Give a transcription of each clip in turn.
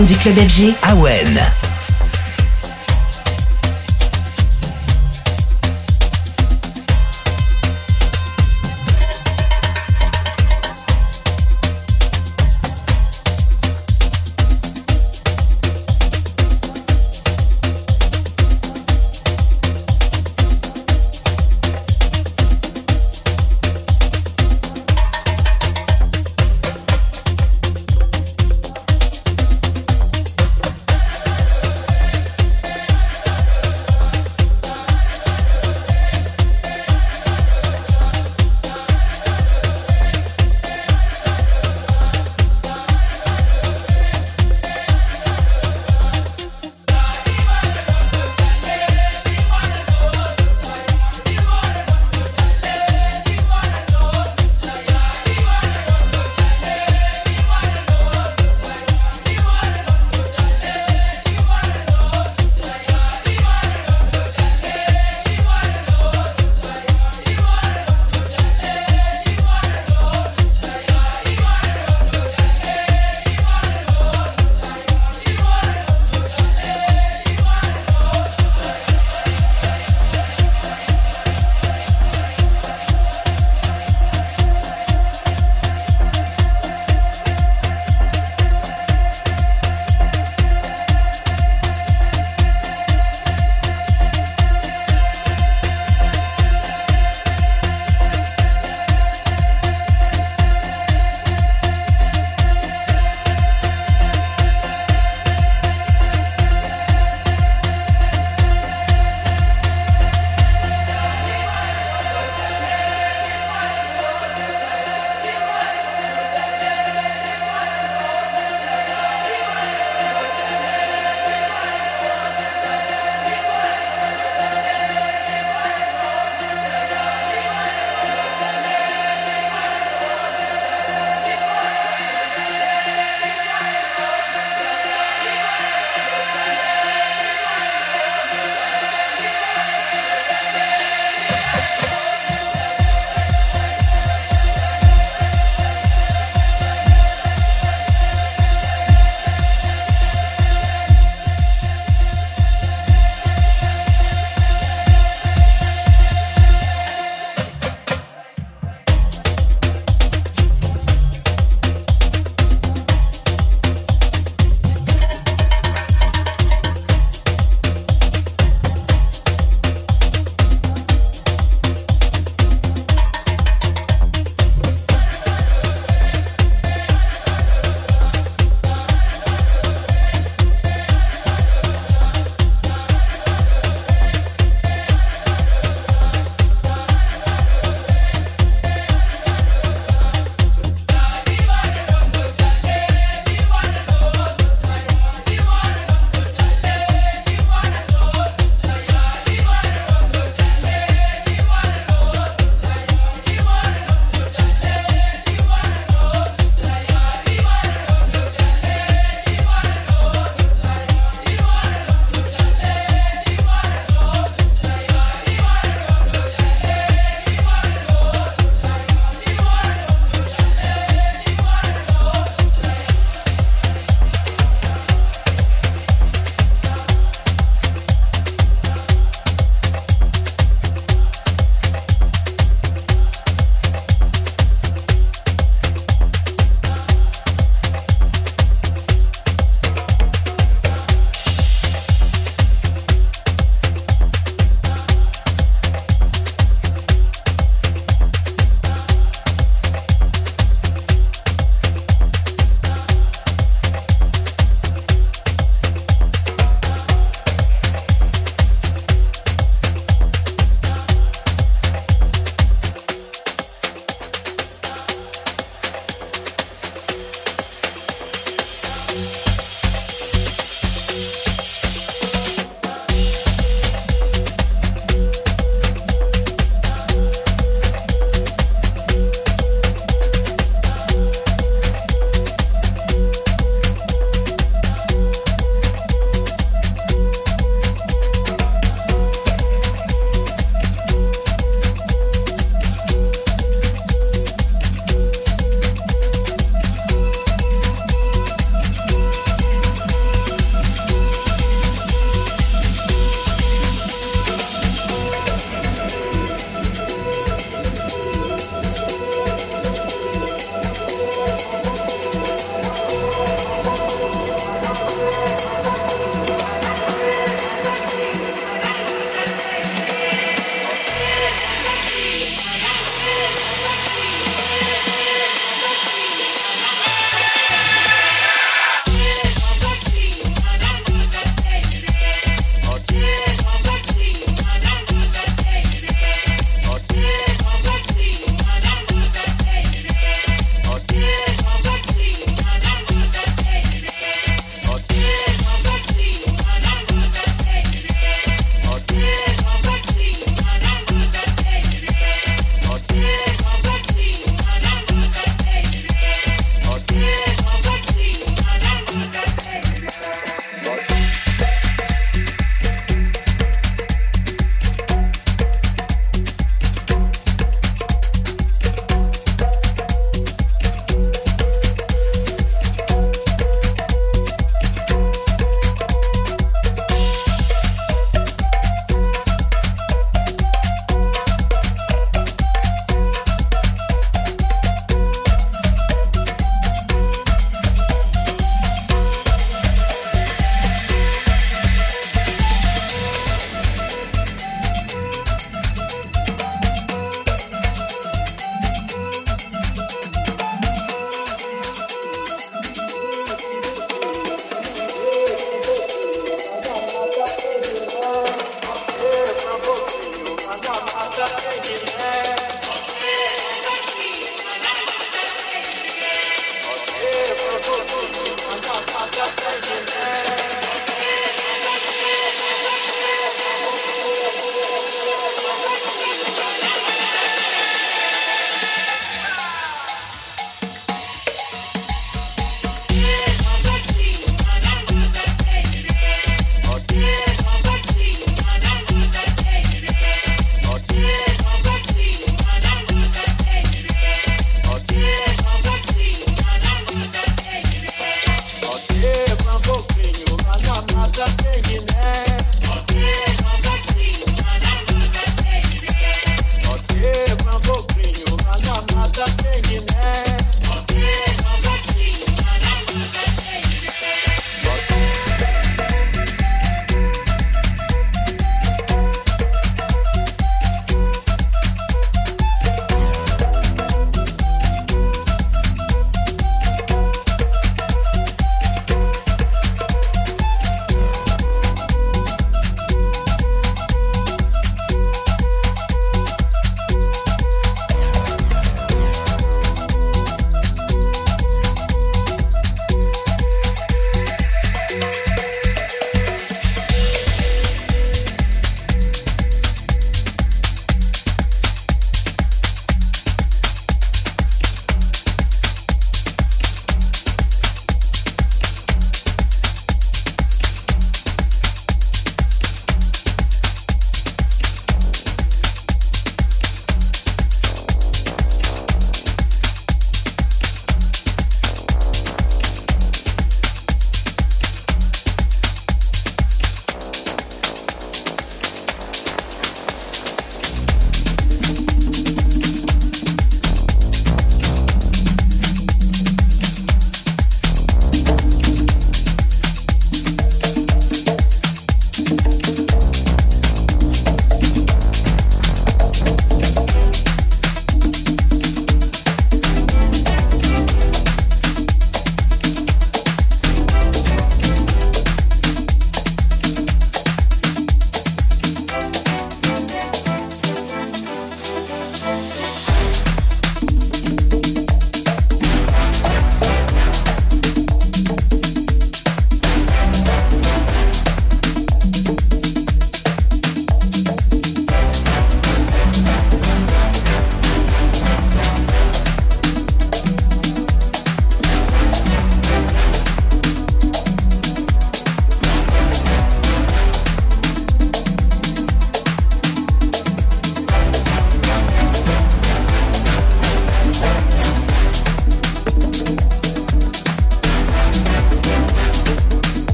Du club FG. Awen.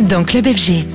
Dans Club FG.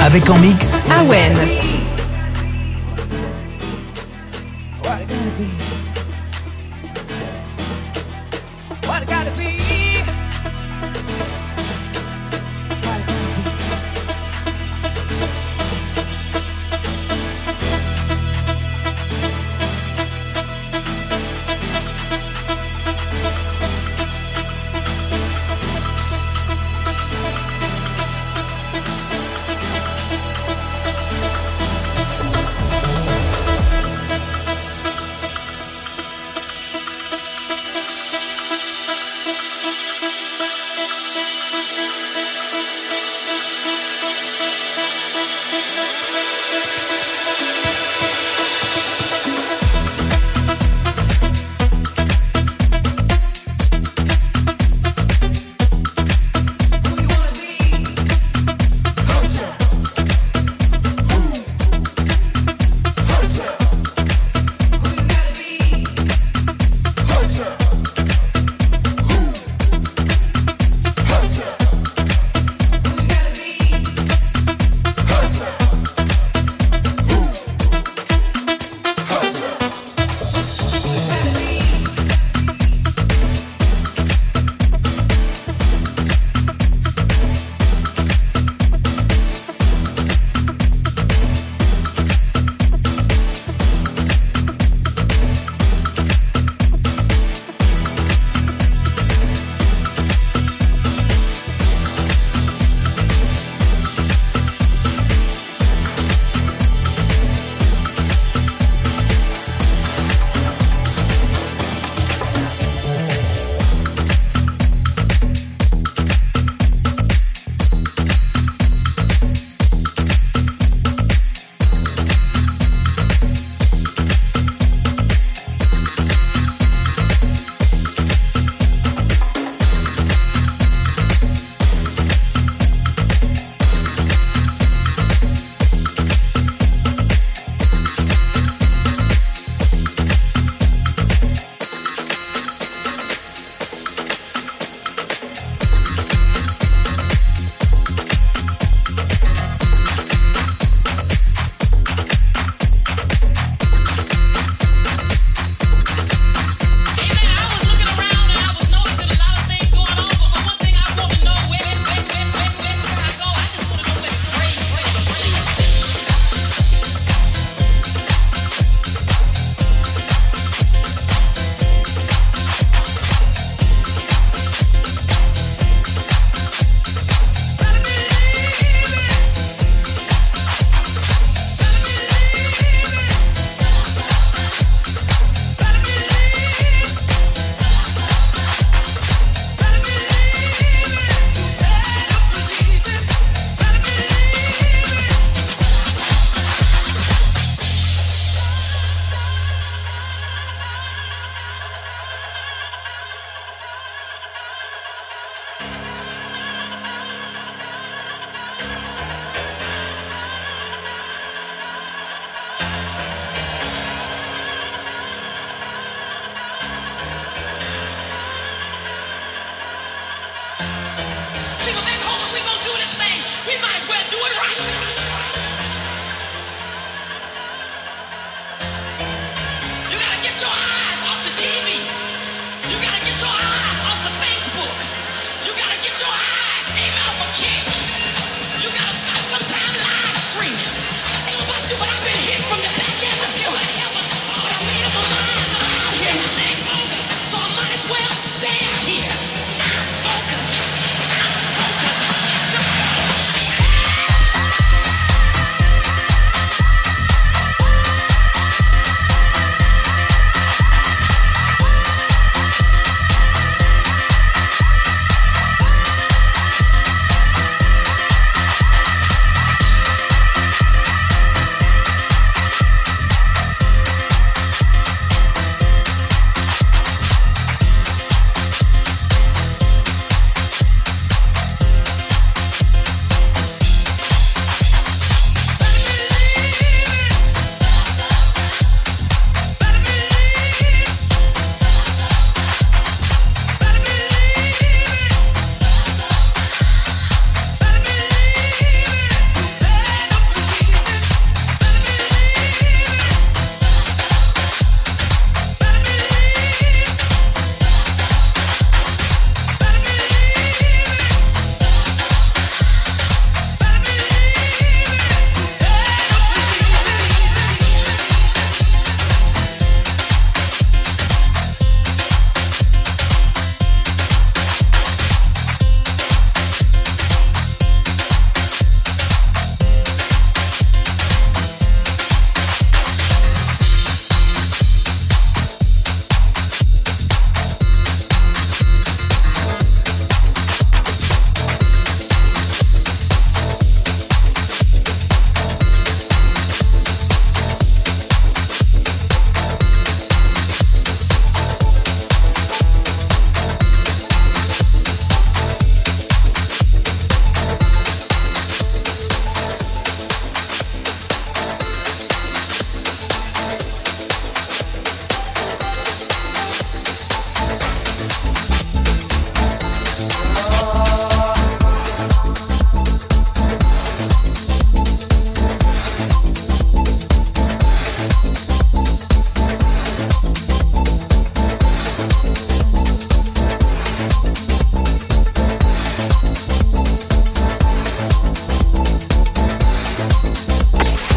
Avec en mix Awen.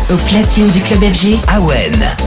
Au platine du club FG, Awen.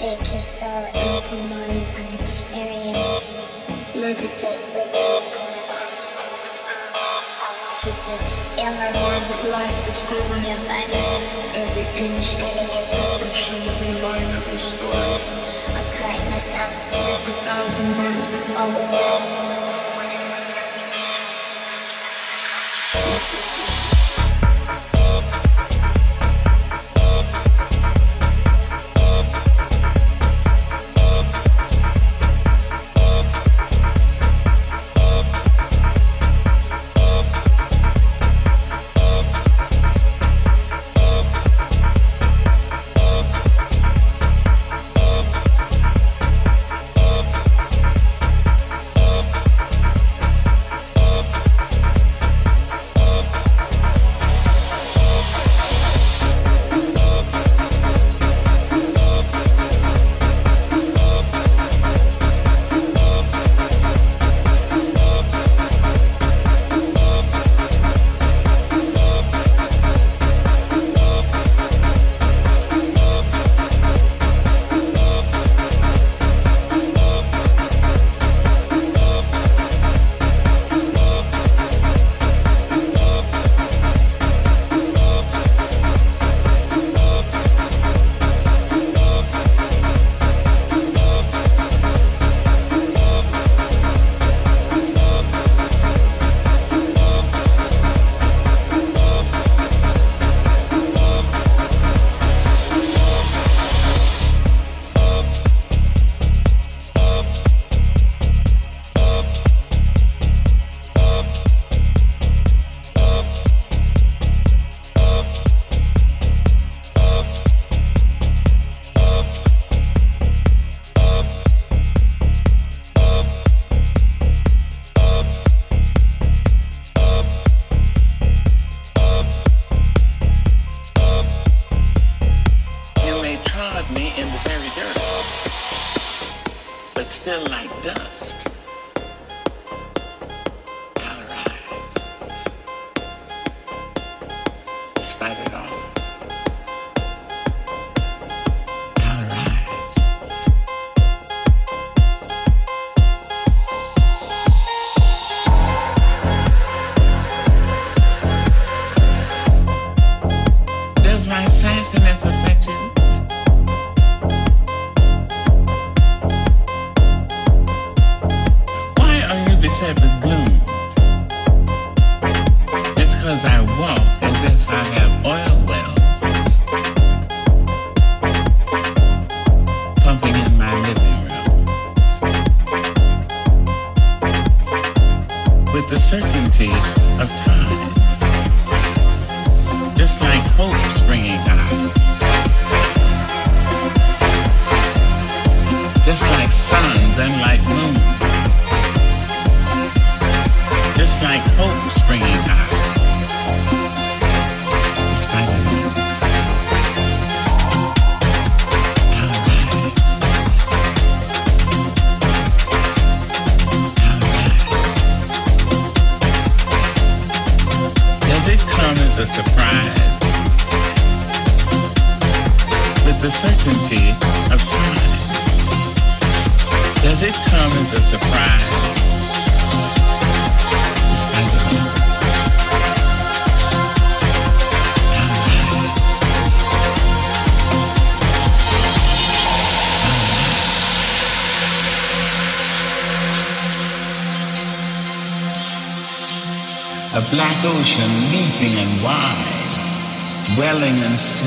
Take your soul into mine and experience. Levitate with me and you to feel my mind that life is moving your mind. Every inch, every imperfection, every line, every story. I cry myself to a thousand words. with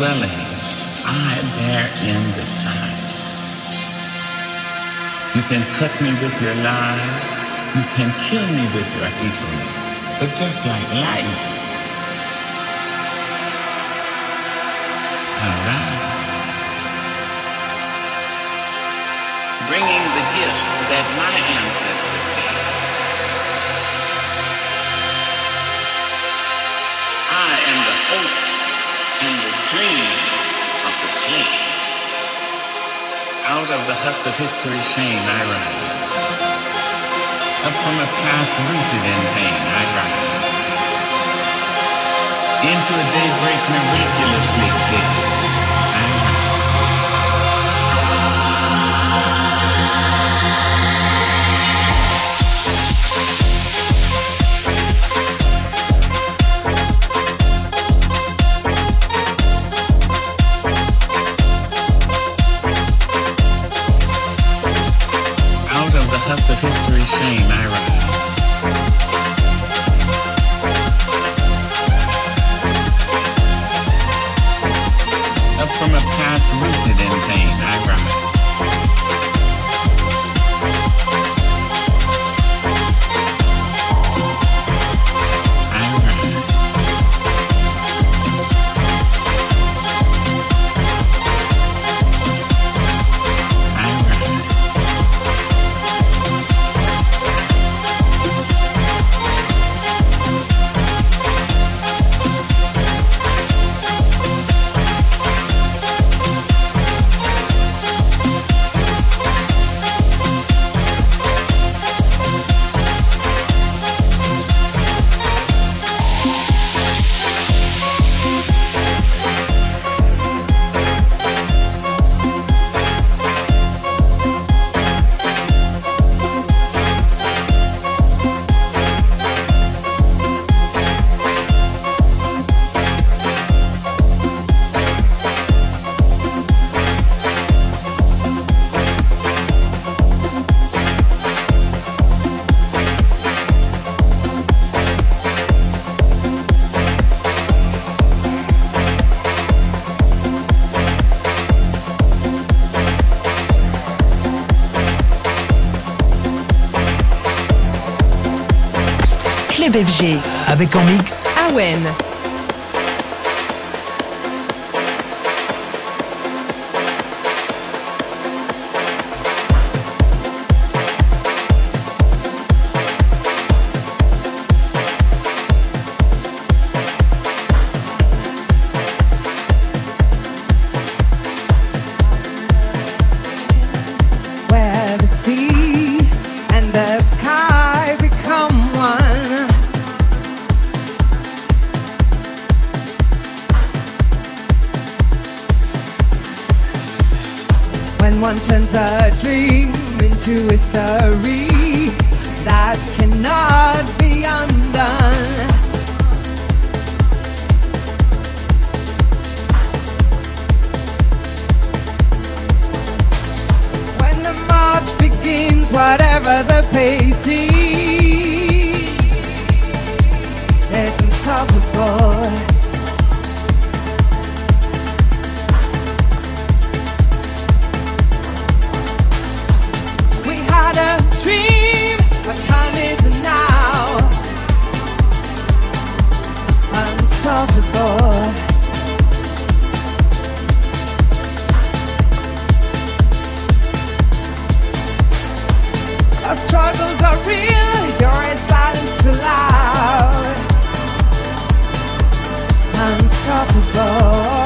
and swelling, I bear in the time. You can cut me with your lies, you can kill me with your hatefulness, but just like life, arise. Bringing the gifts that my ancestors gave. Out of the heft of history's shame I rise. Up from a past rooted in pain I rise. Into a daybreak miraculously clear. Avec en mix. Awen. real, your silence too loud. Unstoppable.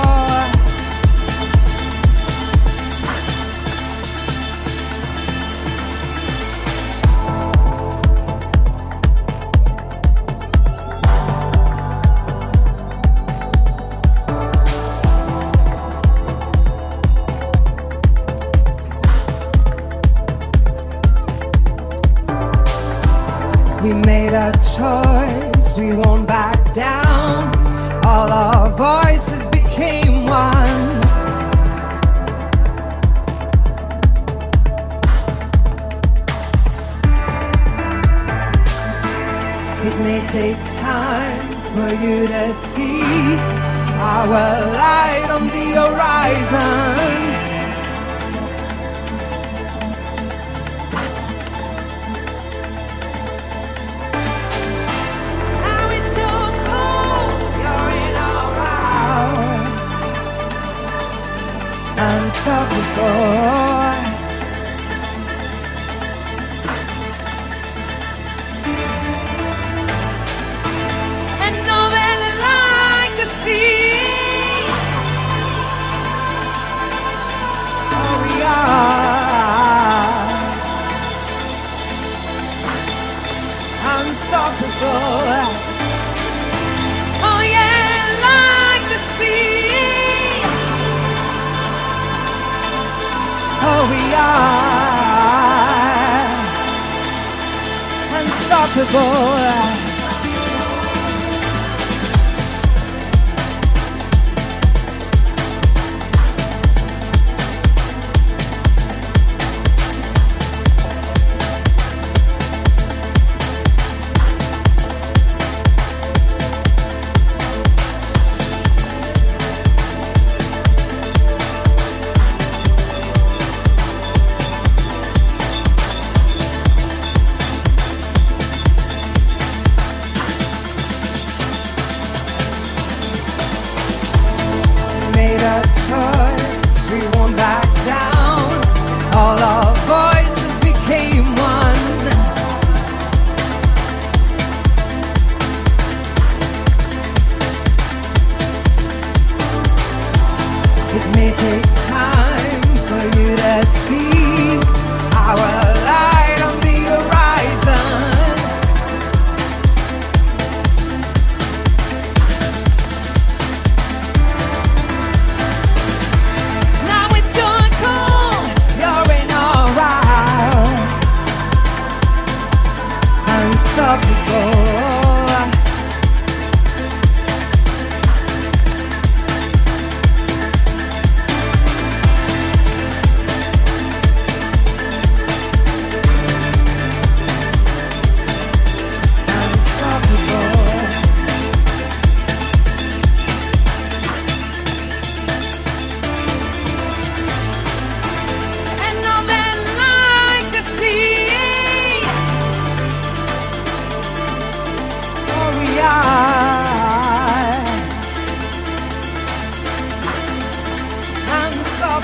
for.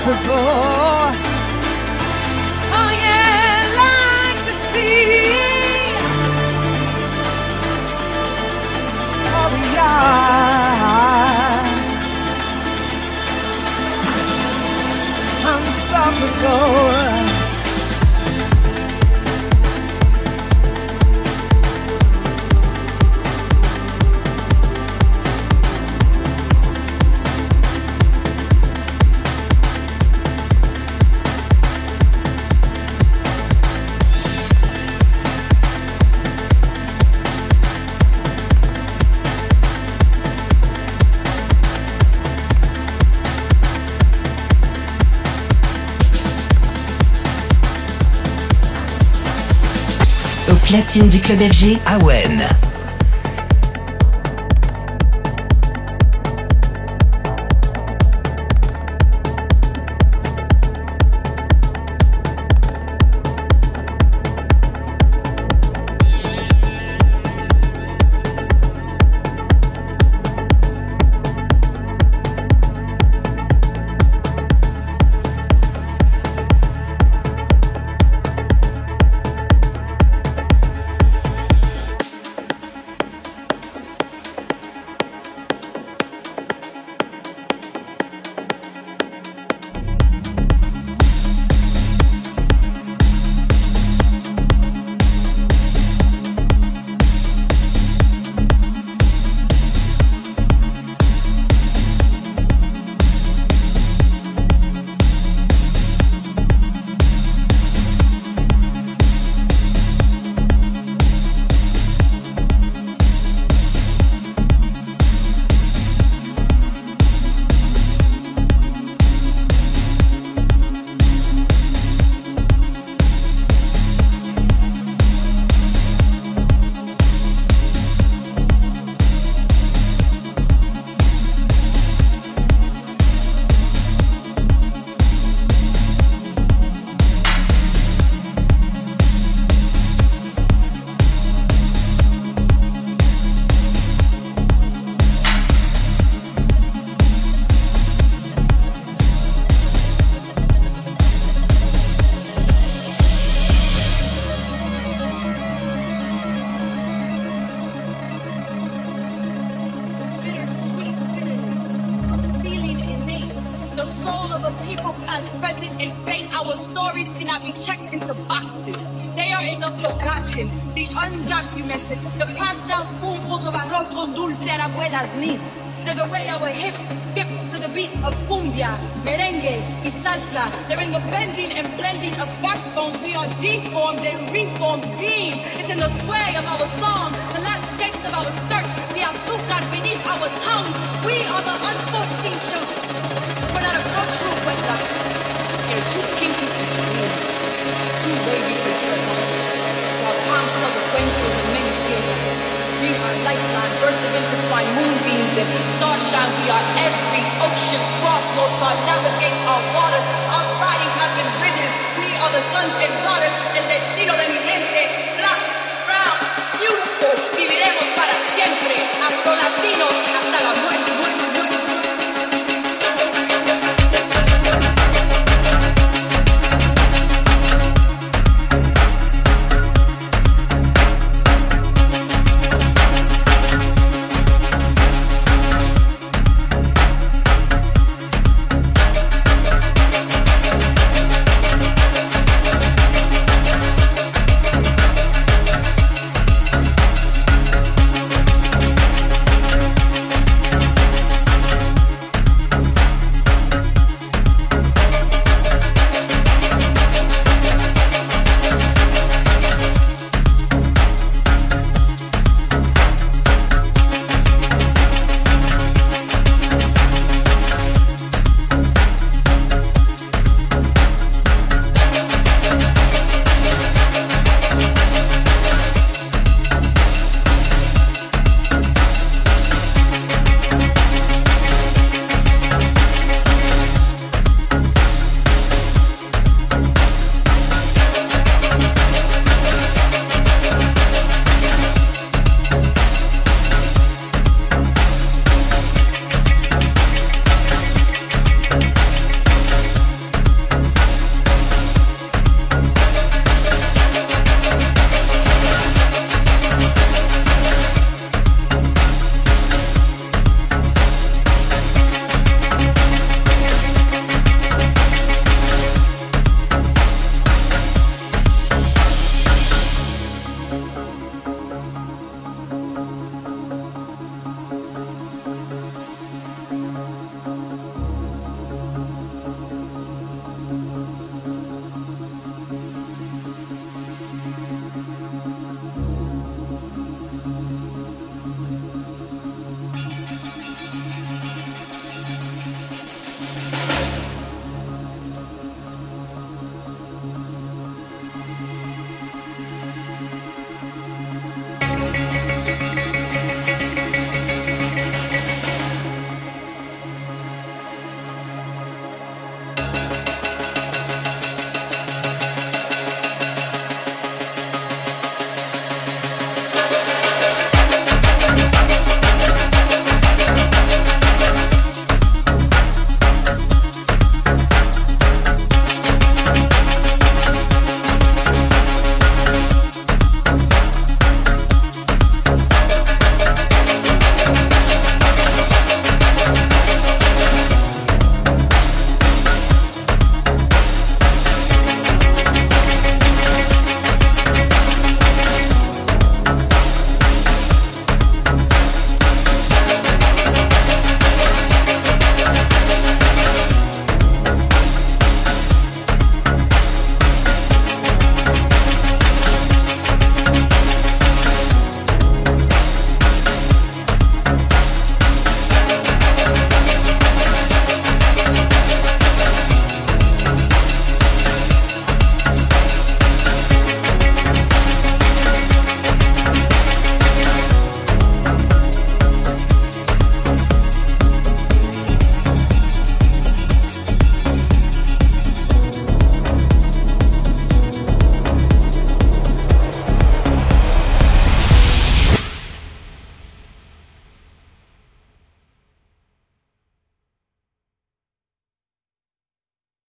unstoppable. Oh yeah, like the sea. Oh, we are unstoppable. Platine du club FG. Awen.